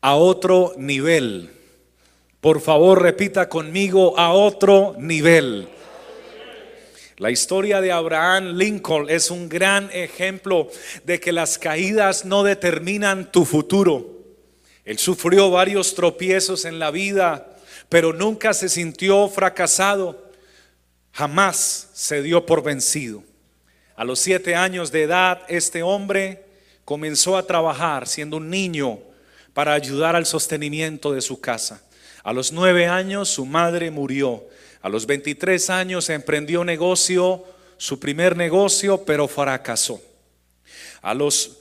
a otro nivel. Por favor, repita conmigo a otro nivel. La historia de Abraham Lincoln es un gran ejemplo de que las caídas no determinan tu futuro. Él sufrió varios tropiezos en la vida, pero nunca se sintió fracasado. Jamás se dio por vencido. A los siete años de edad, este hombre comenzó a trabajar siendo un niño para ayudar al sostenimiento de su casa. A los nueve años su madre murió. A los 23 años emprendió negocio, su primer negocio, pero fracasó. A los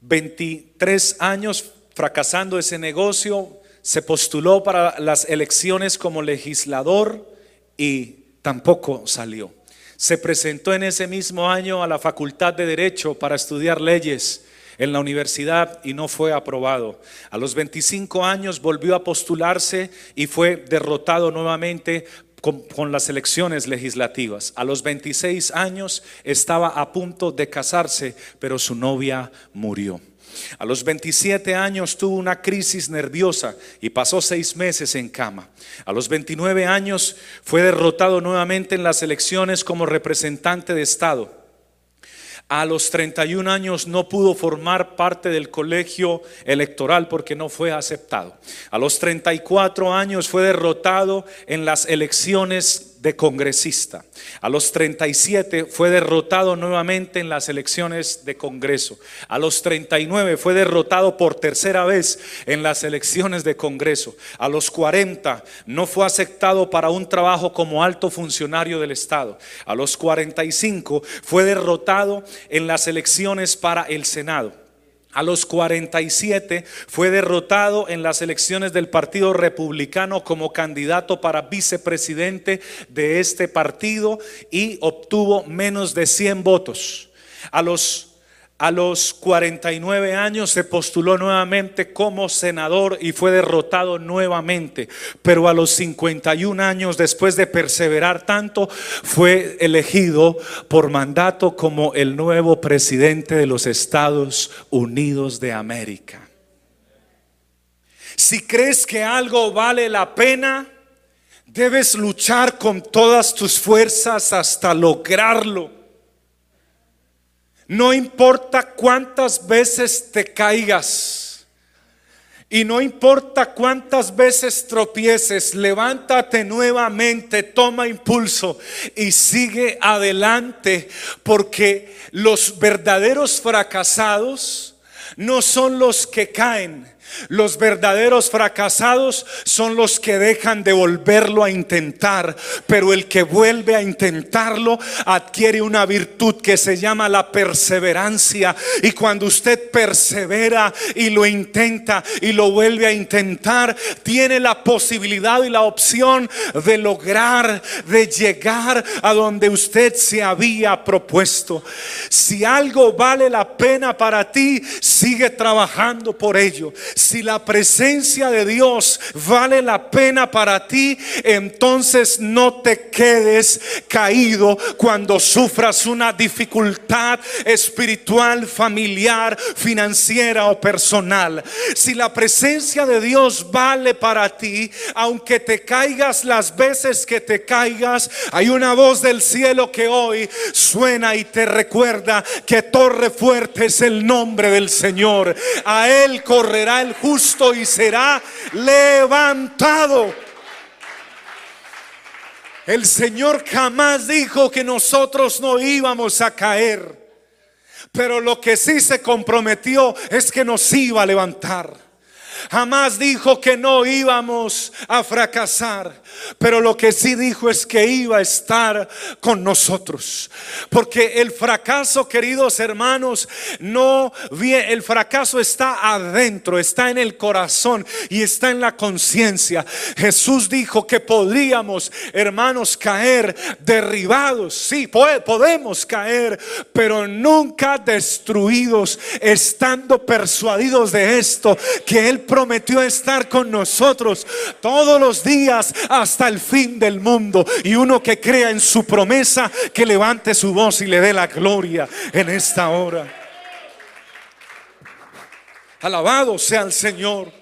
23 años, fracasando ese negocio, se postuló para las elecciones como legislador y tampoco salió. Se presentó en ese mismo año a la Facultad de Derecho para estudiar leyes en la universidad y no fue aprobado. A los 25 años volvió a postularse y fue derrotado nuevamente con, las elecciones legislativas. A los 26 años estaba a punto de casarse, pero su novia murió. A los 27 años tuvo una crisis nerviosa y pasó seis meses en cama. A los 29 años fue derrotado nuevamente en las elecciones como representante de Estado. A los 31 años no pudo formar parte del colegio electoral porque no fue aceptado. A los 34 años fue derrotado en las elecciones de congresista. A los 37 fue derrotado nuevamente en las elecciones de Congreso. A los 39 fue derrotado por tercera vez en las elecciones de Congreso. A los 40 no fue aceptado para un trabajo como alto funcionario del Estado. A los 45 fue derrotado en las elecciones para el Senado. A los 47 fue derrotado en las elecciones del Partido Republicano como candidato para vicepresidente de este partido y obtuvo menos de 100 votos. A los a los 49 años se postuló nuevamente como senador y fue derrotado nuevamente. Pero a los 51 años, después de perseverar tanto, fue elegido por mandato como el nuevo presidente de los Estados Unidos de América. Si crees que algo vale la pena, debes luchar con todas tus fuerzas hasta lograrlo. No importa cuántas veces te caigas y no importa cuántas veces tropieces, levántate nuevamente, toma impulso y sigue adelante porque los verdaderos fracasados no son los que caen los verdaderos fracasados son los que dejan de volverlo a intentar, pero el que vuelve a intentarlo adquiere una virtud que se llama la perseverancia. Y cuando usted persevera y lo intenta y lo vuelve a intentar, tiene la posibilidad y la opción de lograr, de llegar a donde usted se había propuesto. Si algo vale la pena para ti, sigue trabajando por ello si la presencia de Dios vale la pena para ti, entonces no te quedes caído cuando sufras una dificultad espiritual, familiar, financiera o personal. Si la presencia de Dios vale para ti, aunque te caigas las veces que te caigas, hay una voz del cielo que hoy suena y te recuerda que torre fuerte es el nombre del Señor. A Él correrá el justo y será levantado. El Señor jamás dijo que nosotros no íbamos a caer, pero lo que sí se comprometió es que nos iba a levantar. Jamás dijo que no íbamos a fracasar, pero lo que sí dijo es que iba a estar con nosotros. Porque el fracaso, queridos hermanos, no viene, el fracaso está adentro, está en el corazón y está en la conciencia. Jesús dijo que podríamos, hermanos, caer derribados. Sí, podemos caer, pero nunca destruidos, estando persuadidos de esto, que Él prometió estar con nosotros todos los días hasta el fin del mundo. Y uno que crea en su promesa, que levante su voz y le dé la gloria en esta hora. Alabado sea el Señor.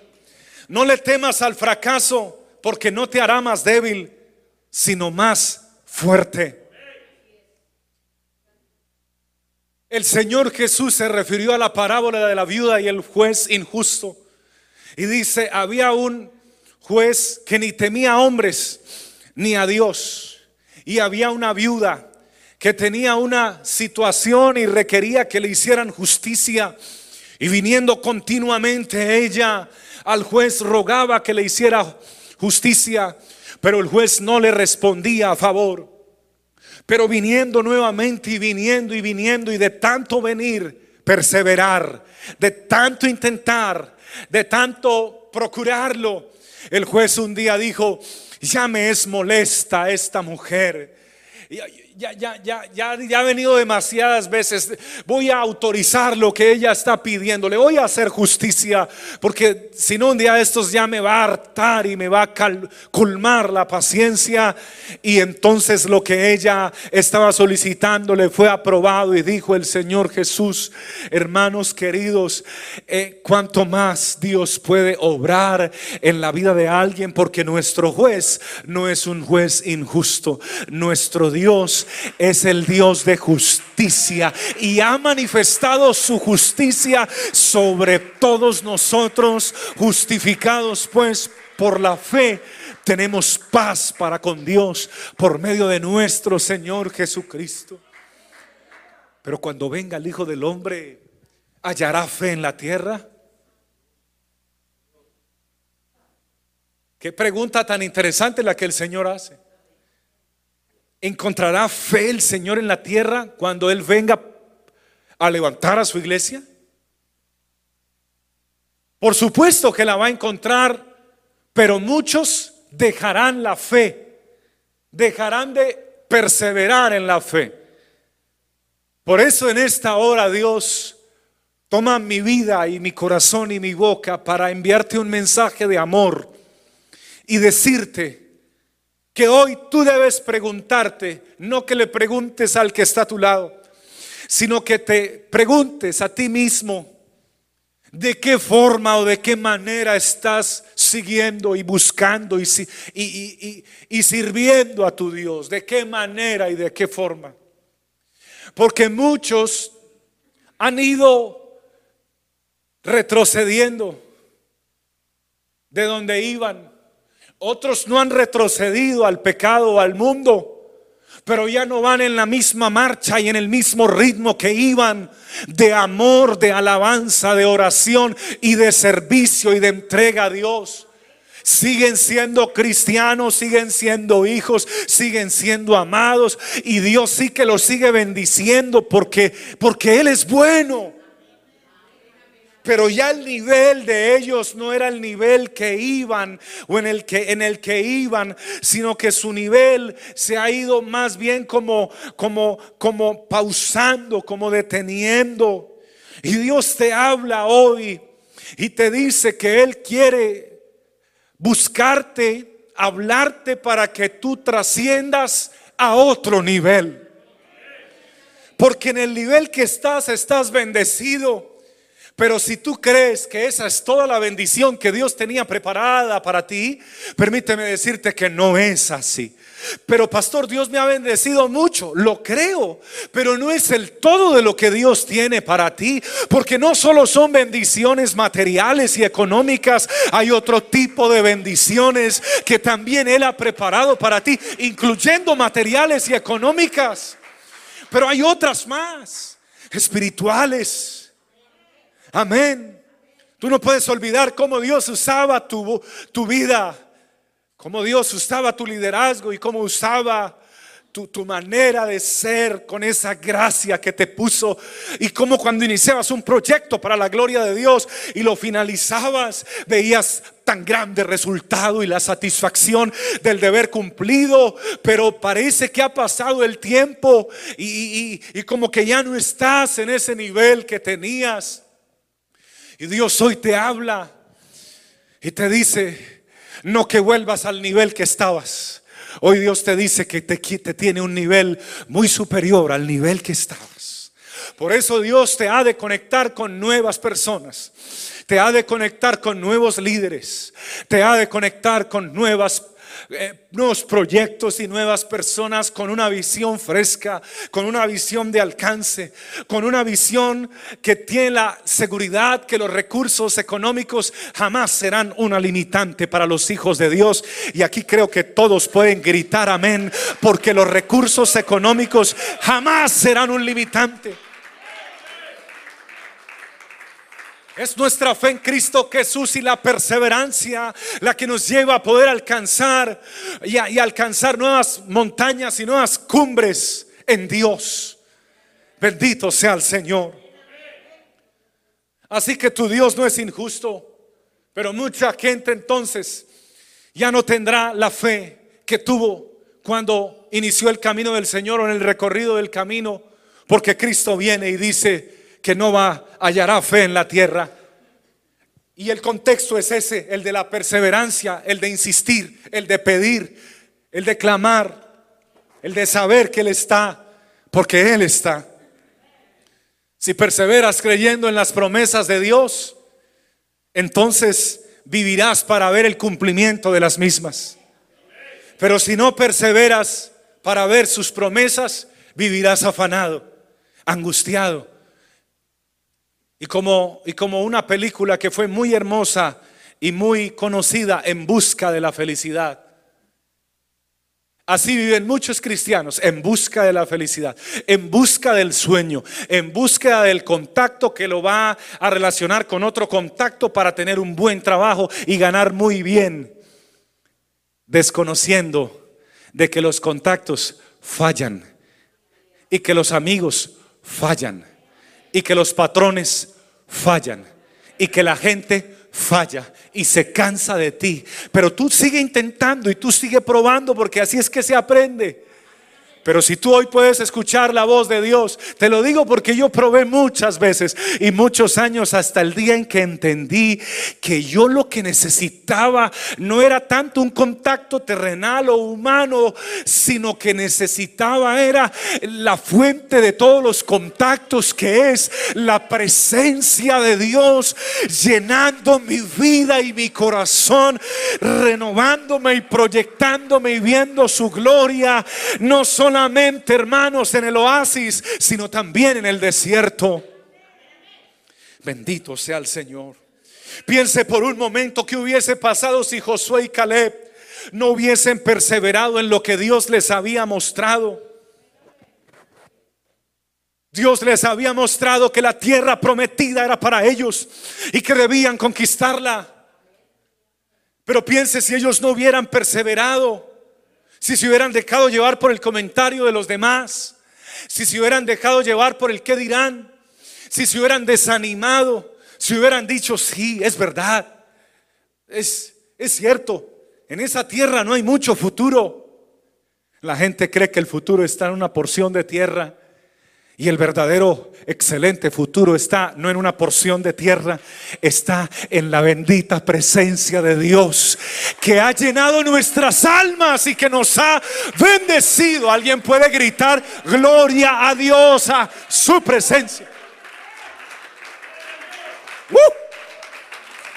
No le temas al fracaso porque no te hará más débil, sino más fuerte. El Señor Jesús se refirió a la parábola de la viuda y el juez injusto. Y dice, había un juez que ni temía a hombres ni a Dios. Y había una viuda que tenía una situación y requería que le hicieran justicia. Y viniendo continuamente ella al juez rogaba que le hiciera justicia, pero el juez no le respondía a favor. Pero viniendo nuevamente y viniendo y viniendo y de tanto venir, perseverar, de tanto intentar, de tanto procurarlo, el juez un día dijo, ya me es molesta esta mujer ya, ya, ya, ya, ha venido demasiadas veces. Voy a autorizar lo que ella está pidiendo. Le voy a hacer justicia. Porque si no, un día estos ya me va a hartar y me va a colmar la paciencia. Y entonces lo que ella estaba solicitando le fue aprobado. Y dijo el Señor Jesús, hermanos queridos, eh, cuanto más Dios puede obrar en la vida de alguien. Porque nuestro juez no es un juez injusto. Nuestro Dios es el Dios de justicia y ha manifestado su justicia sobre todos nosotros, justificados pues por la fe. Tenemos paz para con Dios por medio de nuestro Señor Jesucristo. Pero cuando venga el Hijo del Hombre, ¿hallará fe en la tierra? Qué pregunta tan interesante la que el Señor hace. ¿Encontrará fe el Señor en la tierra cuando Él venga a levantar a su iglesia? Por supuesto que la va a encontrar, pero muchos dejarán la fe, dejarán de perseverar en la fe. Por eso en esta hora Dios toma mi vida y mi corazón y mi boca para enviarte un mensaje de amor y decirte, que hoy tú debes preguntarte, no que le preguntes al que está a tu lado, sino que te preguntes a ti mismo de qué forma o de qué manera estás siguiendo y buscando y, sirviendo a tu Dios, de qué manera y de qué forma. Porque muchos han ido retrocediendo de donde iban otros no han retrocedido al pecado o al mundo, pero ya no van en la misma marcha y en el mismo ritmo que iban de amor, de alabanza, de oración y de servicio y de entrega a Dios. Siguen siendo cristianos, siguen siendo hijos, siguen siendo amados y Dios sí que los sigue bendiciendo porque porque él es bueno. Pero ya el nivel de ellos no era el nivel que iban o en el que en el que iban, sino que su nivel se ha ido más bien como como como pausando, como deteniendo. Y Dios te habla hoy y te dice que él quiere buscarte, hablarte para que tú trasciendas a otro nivel. Porque en el nivel que estás estás bendecido. Pero si tú crees que esa es toda la bendición que Dios tenía preparada para ti, permíteme decirte que no es así. Pero pastor, Dios me ha bendecido mucho, lo creo, pero no es el todo de lo que Dios tiene para ti, porque no solo son bendiciones materiales y económicas, hay otro tipo de bendiciones que también Él ha preparado para ti, incluyendo materiales y económicas. Pero hay otras más, espirituales Amén. Tú no puedes olvidar cómo Dios usaba tu, tu vida, cómo Dios usaba tu liderazgo y cómo usaba tu, tu, manera de ser con esa gracia que te puso y cómo cuando iniciabas un proyecto para la gloria de Dios y lo finalizabas, veías tan grande resultado y la satisfacción del deber cumplido, pero parece que ha pasado el tiempo y, y, y como que ya no estás en ese nivel que tenías. Y Dios hoy te habla y te dice, no que vuelvas al nivel que estabas. Hoy Dios te dice que te, tiene un nivel muy superior al nivel que estabas. Por eso Dios te ha de conectar con nuevas personas. Te ha de conectar con nuevos líderes. Te ha de conectar con eh, nuevos proyectos y nuevas personas con una visión fresca, con una visión de alcance, con una visión que tiene la seguridad que los recursos económicos jamás serán una limitante para los hijos de Dios. Y aquí creo que todos pueden gritar amén, porque los recursos económicos jamás serán un limitante. Es nuestra fe en Cristo Jesús y la perseverancia la que nos lleva a poder alcanzar y, alcanzar nuevas montañas y nuevas cumbres en Dios. Bendito sea el Señor. Así que tu Dios no es injusto, pero mucha gente entonces ya no tendrá la fe que tuvo cuando inició el camino del Señor o en el recorrido del camino, porque Cristo viene y dice, que no va hallará fe en la tierra. Y el contexto es ese, el de la perseverancia, el de insistir, el de pedir, el de clamar, el de saber que Él está, porque Él está. Si perseveras creyendo en las promesas de Dios, entonces vivirás para ver el cumplimiento de las mismas. Pero si no perseveras para ver sus promesas, vivirás afanado, angustiado, y como, y como una película que fue muy hermosa y muy conocida en busca de la felicidad. Así viven muchos cristianos en busca de la felicidad, en busca del sueño, en búsqueda del contacto que lo va a relacionar con otro contacto para tener un buen trabajo y ganar muy bien, desconociendo de que los contactos fallan y que los amigos fallan y que los patrones fallan y que la gente falla y se cansa de ti. Pero tú sigue intentando y tú sigue probando porque así es que se aprende. Pero si tú hoy puedes escuchar la voz de Dios, te lo digo porque yo probé muchas veces y muchos años hasta el día en que entendí que yo lo que necesitaba no era tanto un contacto terrenal o humano, sino que necesitaba era la fuente de todos los contactos que es la presencia de Dios llenando mi vida y mi corazón, renovándome y proyectándome y viendo su gloria, no solo hermanos, en el oasis, sino también en el desierto. Bendito sea el Señor. Piense por un momento que hubiese pasado si Josué y Caleb no hubiesen perseverado en lo que Dios les había mostrado. Dios les había mostrado que la tierra prometida era para ellos y que debían conquistarla. Pero piense si ellos no hubieran perseverado si se hubieran dejado llevar por el comentario de los demás, si se hubieran dejado llevar por el qué dirán, si se hubieran desanimado, si hubieran dicho, sí, es verdad, es, es cierto, en esa tierra no hay mucho futuro. La gente cree que el futuro está en una porción de tierra y el verdadero excelente futuro está no en una porción de tierra, está en la bendita presencia de Dios que ha llenado nuestras almas y que nos ha bendecido. Alguien puede gritar gloria a Dios, a su presencia. ¡Uh!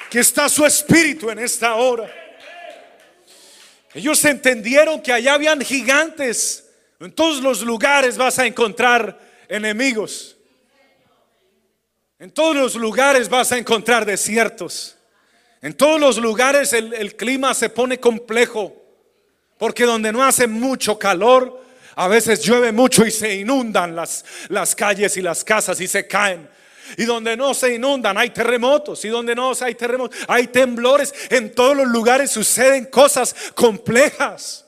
que está su espíritu en esta hora. Ellos entendieron que allá habían gigantes. En todos los lugares vas a encontrar enemigos. En todos los lugares vas a encontrar desiertos. En todos los lugares el, clima se pone complejo. Porque donde no hace mucho calor, a veces llueve mucho y se inundan las, las calles y las casas y se caen. Y donde no se inundan hay terremotos. Y donde no hay terremotos hay temblores. En todos los lugares suceden cosas complejas.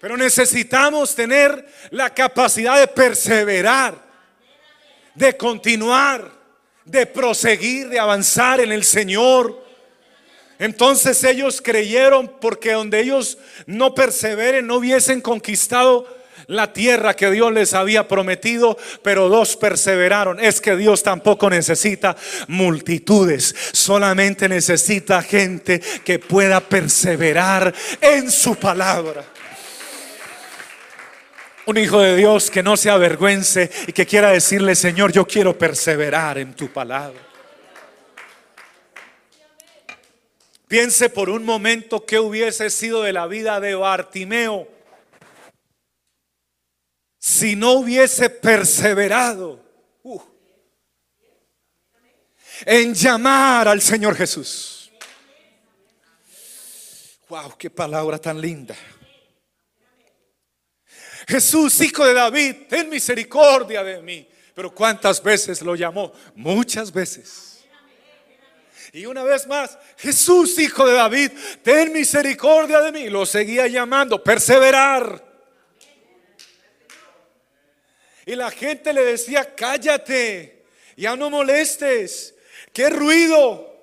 Pero necesitamos tener la capacidad de perseverar, de continuar, de proseguir, de avanzar en el Señor. Entonces ellos creyeron porque donde ellos no perseveren, no hubiesen conquistado la tierra que Dios les había prometido, pero dos perseveraron. Es que Dios tampoco necesita multitudes, solamente necesita gente que pueda perseverar en su palabra. Un hijo de Dios que no se avergüence y que quiera decirle, Señor, yo quiero perseverar en tu palabra. Piense por un momento qué hubiese sido de la vida de Bartimeo si no hubiese perseverado uh, en llamar al Señor Jesús. Wow, qué palabra tan linda. Jesús, hijo de David, ten misericordia de mí. Pero ¿cuántas veces lo llamó? Muchas veces. Y una vez más, Jesús, hijo de David, ten misericordia de mí. Lo seguía llamando, perseverar. Y la gente le decía, cállate, ya no molestes, qué ruido.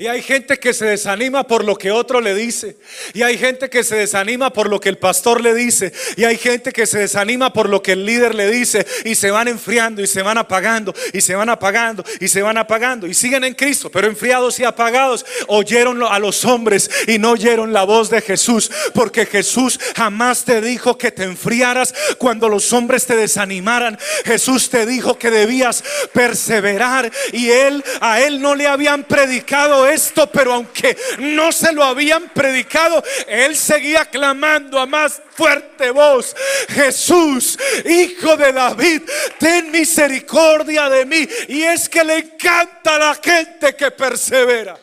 Y hay gente que se desanima por lo que otro le dice. Y hay gente que se desanima por lo que el pastor le dice. Y hay gente que se desanima por lo que el líder le dice. Y se van enfriando y se van apagando y se van apagando y se van apagando. Y siguen en Cristo, pero enfriados y apagados. Oyeron a los hombres y no oyeron la voz de Jesús. Porque Jesús jamás te dijo que te enfriaras cuando los hombres te desanimaran. Jesús te dijo que debías perseverar. Y él, a él no le habían predicado esto, pero aunque no se lo habían predicado, él seguía clamando a más fuerte voz, Jesús, hijo de David, ten misericordia de mí. Y es que le encanta a la gente que persevera.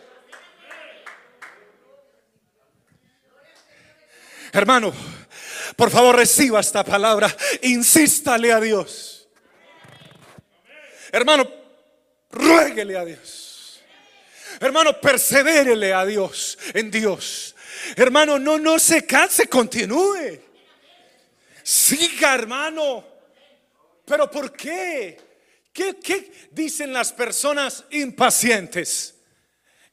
Hermano, por favor reciba esta palabra, insístale a Dios. Hermano, ruéguele a Dios. Hermano, persevérele a Dios, en Dios. Hermano, no, no se canse, continúe. Siga, hermano. Pero ¿por qué? ¿Qué, qué dicen las personas impacientes?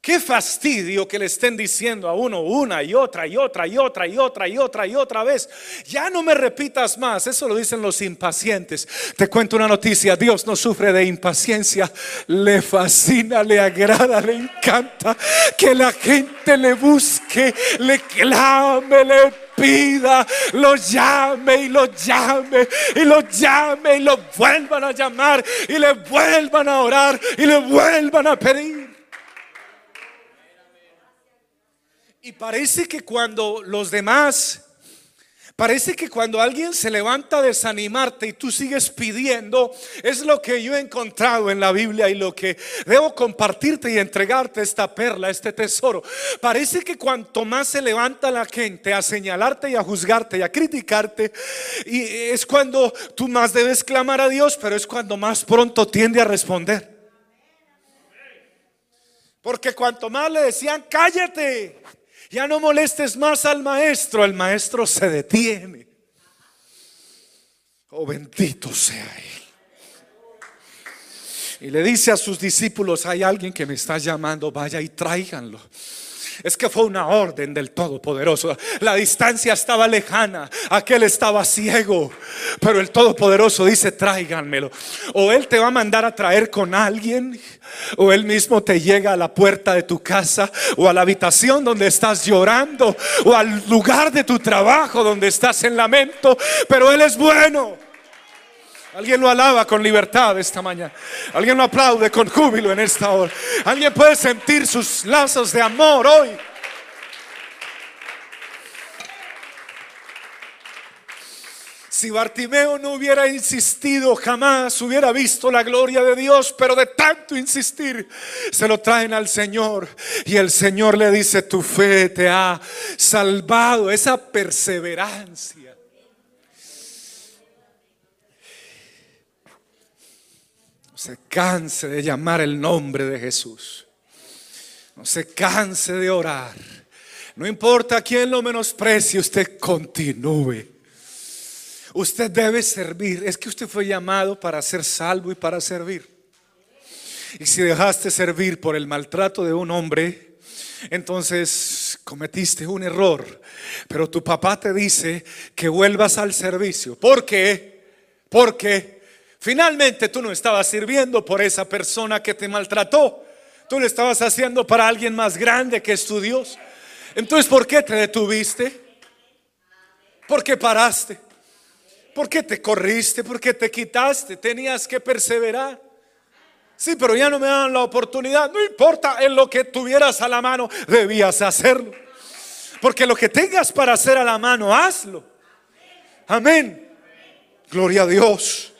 Qué fastidio que le estén diciendo a uno una y otra y otra y otra y otra y otra y otra vez. Ya no me repitas más. Eso lo dicen los impacientes. Te cuento una noticia. Dios no sufre de impaciencia. Le fascina, le agrada, le encanta que la gente le busque, le clame, le pida, lo llame y lo llame y lo llame y lo vuelvan a llamar y le vuelvan a orar y le vuelvan a pedir. Y parece que cuando los demás, parece que cuando alguien se levanta a desanimarte y tú sigues pidiendo, es lo que yo he encontrado en la Biblia y lo que debo compartirte y entregarte esta perla, este tesoro. Parece que cuanto más se levanta la gente a señalarte y a juzgarte y a criticarte, y es cuando tú más debes clamar a Dios, pero es cuando más pronto tiende a responder. Porque cuanto más le decían, cállate, ya no molestes más al maestro, el maestro se detiene. Oh, bendito sea Él. Y le dice a sus discípulos, hay alguien que me está llamando, vaya y tráiganlo. Es que fue una orden del Todopoderoso. La distancia estaba lejana, aquel estaba ciego, pero el Todopoderoso dice, tráiganmelo. O Él te va a mandar a traer con alguien, o Él mismo te llega a la puerta de tu casa, o a la habitación donde estás llorando, o al lugar de tu trabajo donde estás en lamento, pero Él es bueno. Alguien lo alaba con libertad esta mañana. Alguien lo aplaude con júbilo en esta hora. Alguien puede sentir sus lazos de amor hoy. Si Bartimeo no hubiera insistido, jamás hubiera visto la gloria de Dios, pero de tanto insistir, se lo traen al Señor y el Señor le dice, tu fe te ha salvado, esa perseverancia. Se canse de llamar el nombre de Jesús. No se canse de orar. No importa quién lo menosprecie, usted continúe. Usted debe servir. Es que usted fue llamado para ser salvo y para servir. Y si dejaste servir por el maltrato de un hombre, entonces cometiste un error. Pero tu papá te dice que vuelvas al servicio. ¿Por qué? Porque Finalmente tú no estabas sirviendo por esa persona que te maltrató. Tú lo estabas haciendo para alguien más grande que es tu Dios. Entonces, ¿por qué te detuviste? ¿Por qué paraste? ¿Por qué te corriste? ¿Por qué te quitaste? Tenías que perseverar. Sí, pero ya no me dan la oportunidad. No importa, en lo que tuvieras a la mano, debías hacerlo. Porque lo que tengas para hacer a la mano, hazlo. Amén. Gloria a Dios.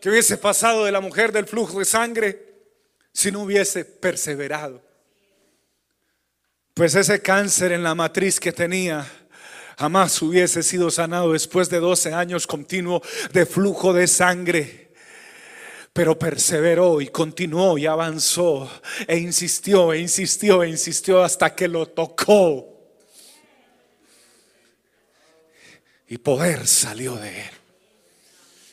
Que hubiese pasado de la mujer del flujo de sangre si no hubiese perseverado. Pues ese cáncer en la matriz que tenía jamás hubiese sido sanado después de 12 años continuo de flujo de sangre. Pero perseveró y continuó y avanzó e insistió e insistió e insistió hasta que lo tocó. Y poder salió de él.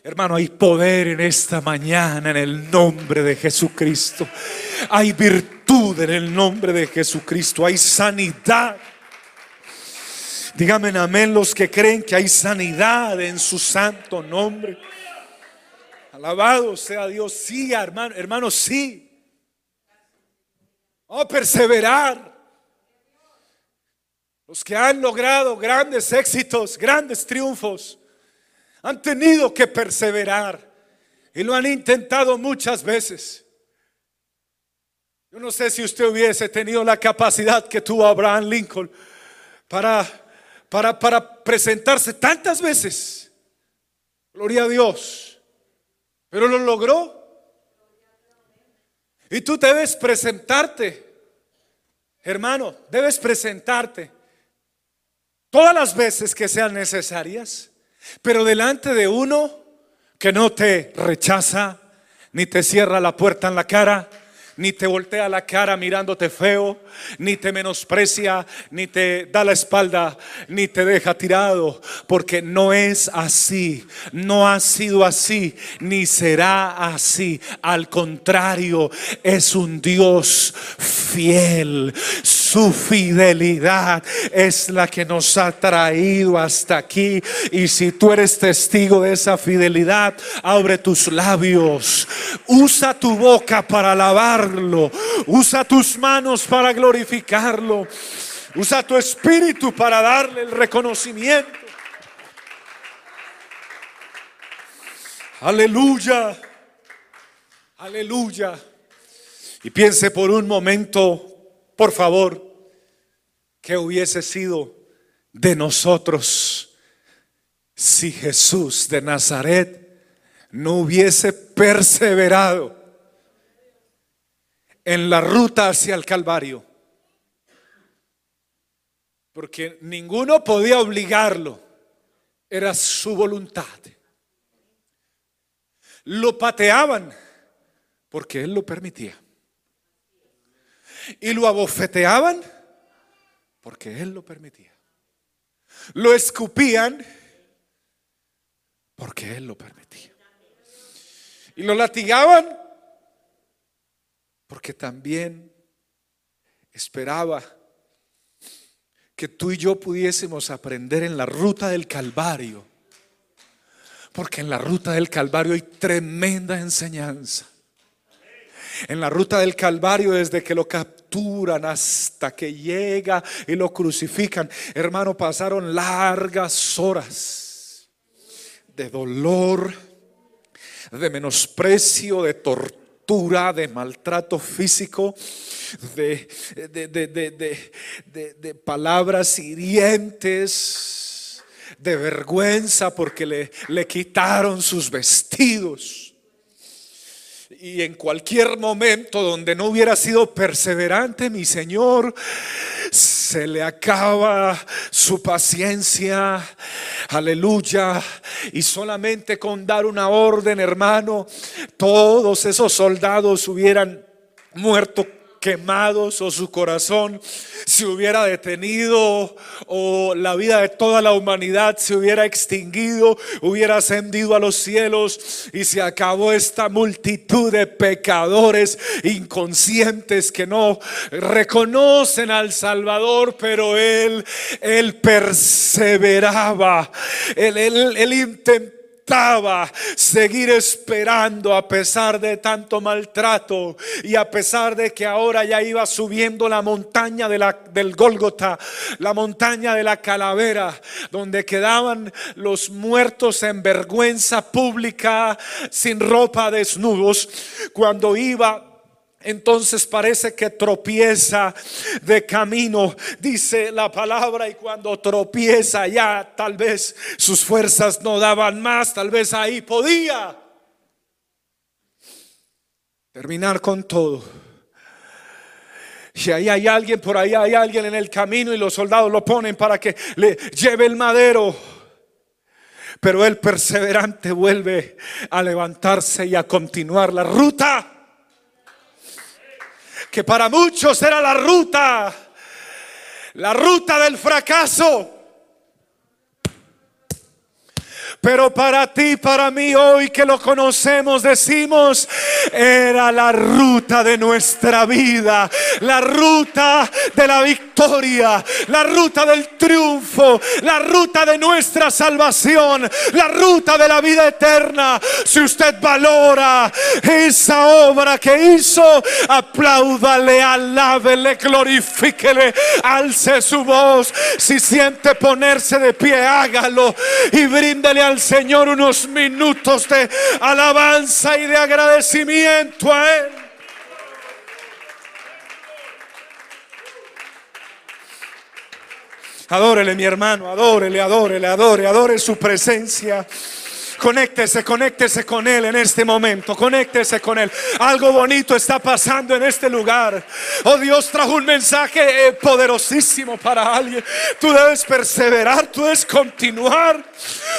Hermano, hay poder en esta mañana en el nombre de Jesucristo. Hay virtud en el nombre de Jesucristo. Hay sanidad. Díganme amén los que creen que hay sanidad en su santo nombre. Alabado sea Dios. Sí, hermano, hermano, sí. A perseverar. Los que han logrado grandes éxitos, grandes triunfos han tenido que perseverar y lo han intentado muchas veces. Yo no sé si usted hubiese tenido la capacidad que tuvo Abraham Lincoln para, para, para presentarse tantas veces. Gloria a Dios. Pero lo logró. Y tú debes presentarte, hermano, debes presentarte todas las veces que sean necesarias. Pero delante de uno que no te rechaza, ni te cierra la puerta en la cara, ni te voltea la cara mirándote feo, ni te menosprecia, ni te da la espalda, ni te deja tirado, porque no es así, no ha sido así, ni será así. Al contrario, es un Dios fiel. Su fidelidad es la que nos ha traído hasta aquí. Y si tú eres testigo de esa fidelidad, abre tus labios, usa tu boca para usa tus manos para glorificarlo, usa tu espíritu para darle el reconocimiento. Aleluya, aleluya. Y piense por un momento por favor, que hubiese sido de nosotros si Jesús de Nazaret no hubiese perseverado en la ruta hacia el Calvario. Porque ninguno podía obligarlo, era su voluntad. Lo pateaban porque Él lo permitía. Y lo abofeteaban porque Él lo permitía. Lo escupían porque Él lo permitía. Y lo latigaban porque también esperaba que tú y yo pudiésemos aprender en la ruta del Calvario. Porque en la ruta del Calvario hay tremenda enseñanza. En la ruta del Calvario, desde que lo capturan hasta que llega y lo crucifican, hermano, pasaron largas horas de dolor, de menosprecio, de tortura, de maltrato físico, de, de, palabras hirientes, de vergüenza porque le, le quitaron sus vestidos y en cualquier momento donde no hubiera sido perseverante, mi Señor, se le acaba su paciencia. Aleluya. Y solamente con dar una orden, hermano, todos esos soldados hubieran muerto quemados o su corazón se hubiera detenido o la vida de toda la humanidad se hubiera extinguido, hubiera ascendido a los cielos y se acabó esta multitud de pecadores inconscientes que no reconocen al Salvador, pero él, él perseveraba, él, él, seguir esperando a pesar de tanto maltrato y a pesar de que ahora ya iba subiendo la montaña del Gólgota, la montaña de la calavera, donde quedaban los muertos en vergüenza pública, sin ropa, desnudos, cuando iba entonces parece que tropieza de camino, dice la palabra, y cuando tropieza ya tal vez sus fuerzas no daban más, tal vez ahí podía terminar con todo. Y ahí hay alguien, por ahí hay alguien en el camino y los soldados lo ponen para que le lleve el madero. Pero el perseverante vuelve a levantarse y a continuar la ruta que para muchos era la ruta, la ruta del fracaso. Pero para ti, para mí, hoy que lo conocemos, decimos, era la ruta de nuestra vida, la ruta de la victoria, la ruta del triunfo, la ruta de nuestra salvación, la ruta de la vida eterna. Si usted valora esa obra que hizo, apláudale, alábele, glorifíquele, alce su voz. Si siente ponerse de pie, hágalo y bríndele al Señor unos minutos de alabanza y de agradecimiento a Él. Adórele mi hermano, adórele, adórele, adore, adore su presencia. Conéctese, conéctese con Él en este momento. Conéctese con Él. Algo bonito está pasando en este lugar. Oh Dios trajo un mensaje eh, poderosísimo para alguien. Tú debes perseverar, tú debes continuar.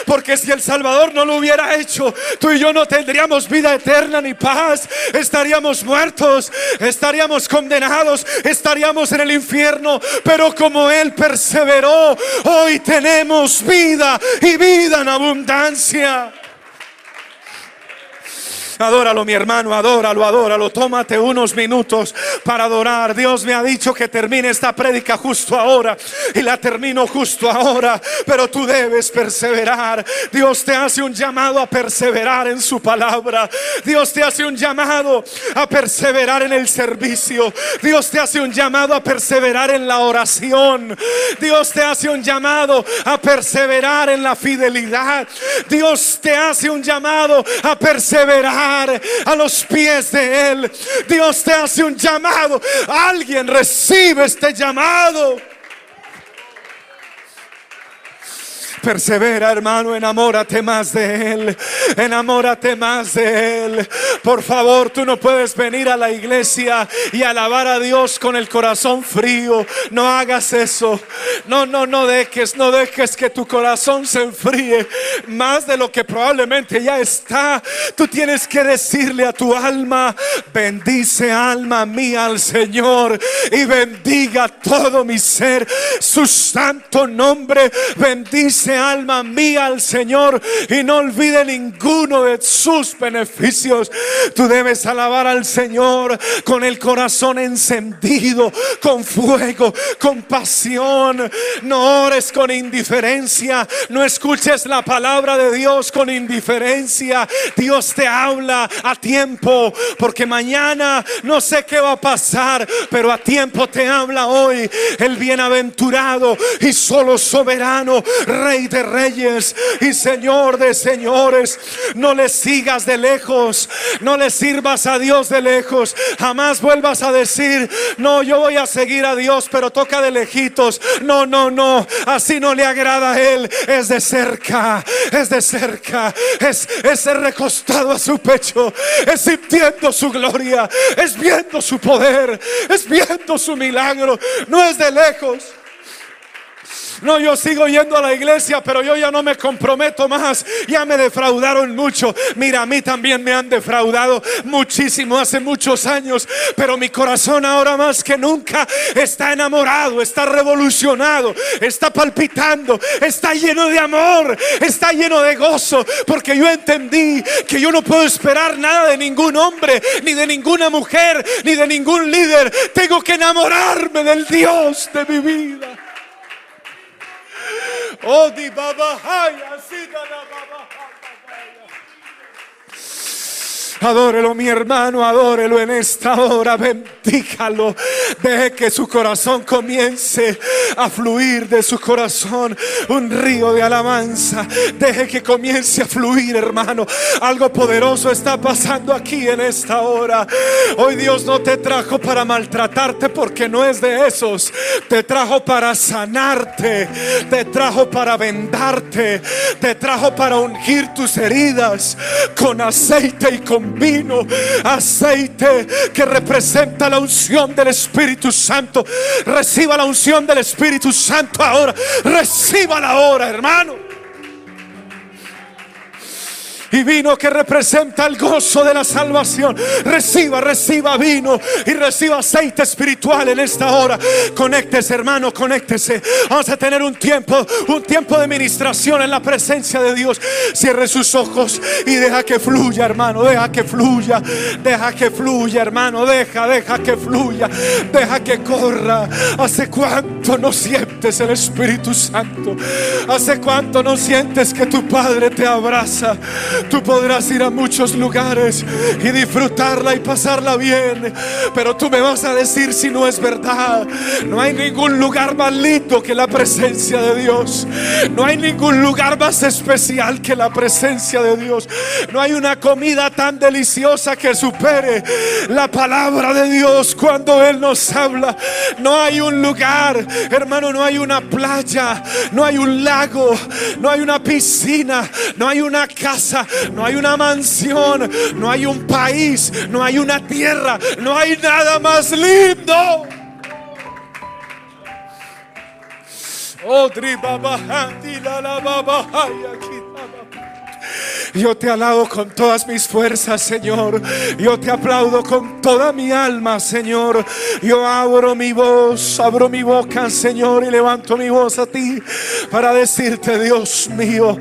Porque si el Salvador no lo hubiera hecho, tú y yo no tendríamos vida eterna ni paz. Estaríamos muertos, estaríamos condenados, estaríamos en el infierno. Pero como Él perseveró, hoy tenemos vida y vida en abundancia. Adóralo, mi hermano, adóralo, adóralo. Tómate unos minutos para adorar. Dios me ha dicho que termine esta prédica justo ahora y la termino justo ahora, pero tú debes perseverar. Dios te hace un llamado a perseverar en su palabra. Dios te hace un llamado a perseverar en el servicio. Dios te hace un llamado a perseverar en la oración. Dios te hace un llamado a perseverar en la fidelidad. Dios te hace un llamado a perseverar a los pies de Él. Dios te hace un llamado. Alguien recibe este llamado. Persevera, hermano, enamórate más de Él. Enamórate más de Él. Por favor, tú no puedes venir a la iglesia y alabar a Dios con el corazón frío. No hagas eso. No, no, no dejes, no dejes que tu corazón se enfríe más de lo que probablemente ya está. Tú tienes que decirle a tu alma, bendice alma mía al Señor y bendiga todo mi ser. Su santo nombre bendice alma mía al Señor y no olvide ninguno de sus beneficios. Tú debes alabar al Señor con el corazón encendido, con fuego, con pasión. No ores con indiferencia, no escuches la palabra de Dios con indiferencia. Dios te habla a tiempo, porque mañana no sé qué va a pasar, pero a tiempo te habla hoy el bienaventurado y solo soberano Rey de reyes y Señor de señores. No le sigas de lejos, no le sirvas a Dios de lejos. Jamás vuelvas a decir, no, yo voy a seguir a Dios, pero toca de lejitos. No, no, no, así no le agrada a Él. Es de cerca, es de cerca, es, es recostado a su pecho, es sintiendo su gloria, es viendo su poder, es viendo su milagro. No es de lejos. No, yo sigo yendo a la iglesia, pero yo ya no me comprometo más. Ya me defraudaron mucho. Mira, a mí también me han defraudado muchísimo hace muchos años, pero mi corazón ahora más que nunca está enamorado, está revolucionado, está palpitando, está lleno de amor, está lleno de gozo, porque yo entendí que yo no puedo esperar nada de ningún hombre, ni de ninguna mujer, ni de ningún líder. Tengo que enamorarme del Dios de mi vida. Oh, di baba, así da la baba. Adórelo mi hermano, adórelo en esta hora, bendíjalo. Deje que su corazón comience a fluir de su corazón un río de alabanza. Deje que comience a fluir, hermano. Algo poderoso está pasando aquí en esta hora. Hoy Dios no te trajo para maltratarte porque no es de esos. Te trajo para sanarte. Te trajo para vendarte. Te trajo para ungir tus heridas con aceite y con vino, aceite que representa la unción del Espíritu Santo. Reciba la unción del Espíritu Santo ahora. Reciba la hora, hermano y vino que representa el gozo de la salvación. Reciba, reciba vino y reciba aceite espiritual en esta hora. Conéctese, hermano, conéctese. Vamos a tener un tiempo, un tiempo de ministración en la presencia de Dios. Cierre sus ojos y deja que fluya, hermano. Deja que fluya, deja que fluya, hermano. Deja, deja que fluya, deja que corra. ¿Hace cuánto no sientes el Espíritu Santo? ¿Hace cuánto no sientes que tu Padre te abraza? Tú podrás ir a muchos lugares y disfrutarla y pasarla bien. Pero tú me vas a decir si no es verdad. No hay ningún lugar más lindo que la presencia de Dios. No hay ningún lugar más especial que la presencia de Dios. No hay una comida tan deliciosa que supere la palabra de Dios cuando Él nos habla. No hay un lugar, hermano, no hay una playa, no hay un lago, no hay una piscina, no hay una casa, no hay una mansión, no hay un país, no hay una tierra, no hay nada más lindo. Oh, la la yo te alabo con todas mis fuerzas, Señor. Yo te aplaudo con toda mi alma, Señor. Yo abro mi voz, abro mi boca, Señor, y levanto mi voz a ti para decirte, Dios mío,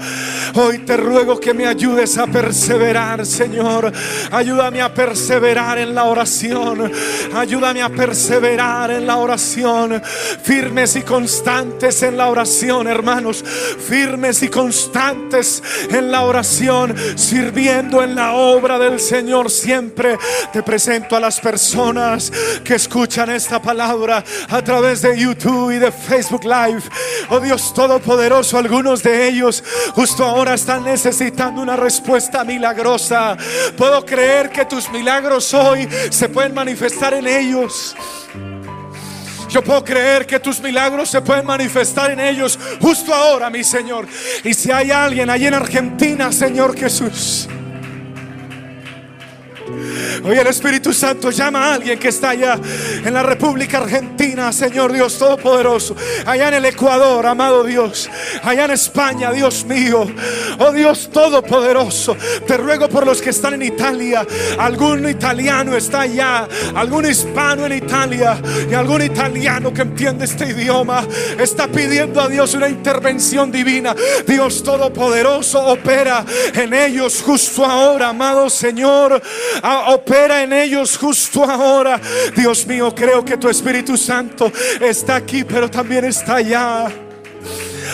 hoy te ruego que me ayudes a perseverar, Señor. Ayúdame a perseverar en la oración. Ayúdame a perseverar en la oración. Firmes y constantes en la oración, hermanos. Firmes y constantes en la oración sirviendo en la obra del Señor siempre. Te presento a las personas que escuchan esta palabra a través de YouTube y de Facebook Live. Oh Dios Todopoderoso, algunos de ellos justo ahora están necesitando una respuesta milagrosa. Puedo creer que tus milagros hoy se pueden manifestar en ellos. Yo puedo creer que tus milagros se pueden manifestar en ellos justo ahora, mi Señor. Y si hay alguien allí en Argentina, Señor Jesús Hoy el Espíritu Santo llama a alguien que está allá en la República Argentina, Señor Dios Todopoderoso. Allá en el Ecuador, amado Dios. Allá en España, Dios mío. Oh Dios Todopoderoso. Te ruego por los que están en Italia. Algún italiano está allá. Algún hispano en Italia. Y algún italiano que entiende este idioma. Está pidiendo a Dios una intervención divina. Dios Todopoderoso opera en ellos justo ahora, amado Señor. Opera en ellos justo ahora. Dios mío, creo que tu Espíritu Santo está aquí, pero también está allá.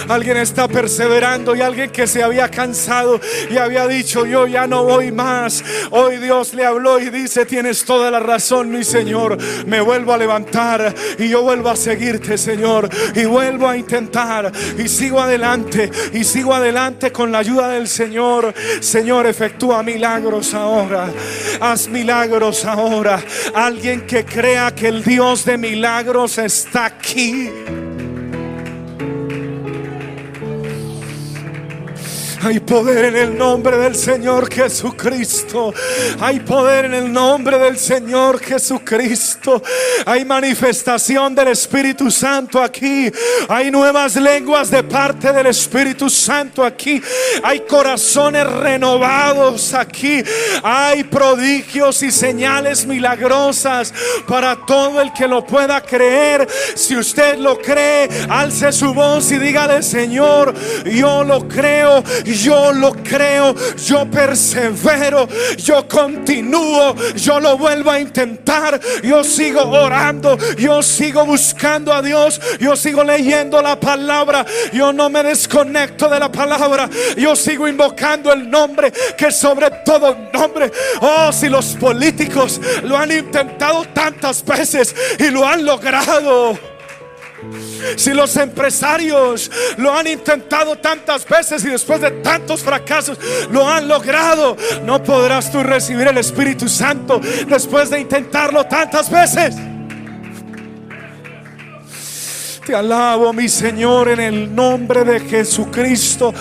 Alguien está perseverando y alguien que se había cansado y había dicho, yo ya no voy más. Hoy Dios le habló y dice, tienes toda la razón, mi Señor. Me vuelvo a levantar y yo vuelvo a seguirte, Señor. Y vuelvo a intentar y sigo adelante y sigo adelante con la ayuda del Señor. Señor, efectúa milagros ahora. Haz milagros ahora. Alguien que crea que el Dios de milagros está aquí. Hay poder en el nombre del Señor Jesucristo. Hay poder en el nombre del Señor Jesucristo. Hay manifestación del Espíritu Santo aquí. Hay nuevas lenguas de parte del Espíritu Santo aquí. Hay corazones renovados aquí. Hay prodigios y señales milagrosas para todo el que lo pueda creer. Si usted lo cree, alce su voz y dígale, Señor, yo lo creo yo lo creo, yo persevero, yo continúo, yo lo vuelvo a intentar, yo sigo orando, yo sigo buscando a Dios, yo sigo leyendo la palabra, yo no me desconecto de la palabra, yo sigo invocando el nombre que sobre todo nombre. Oh, si los políticos lo han intentado tantas veces y lo han logrado. Si los empresarios lo han intentado tantas veces y después de tantos fracasos lo han logrado, no podrás tú recibir el Espíritu Santo después de intentarlo tantas veces. Alabo, mi Señor, en el nombre de Jesucristo.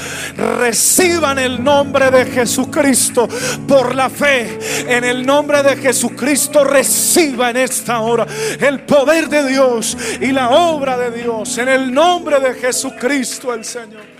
Reciban el nombre de Jesucristo por la fe. En el nombre de Jesucristo reciba en esta hora el poder de Dios y la obra de Dios. En el nombre de Jesucristo el Señor.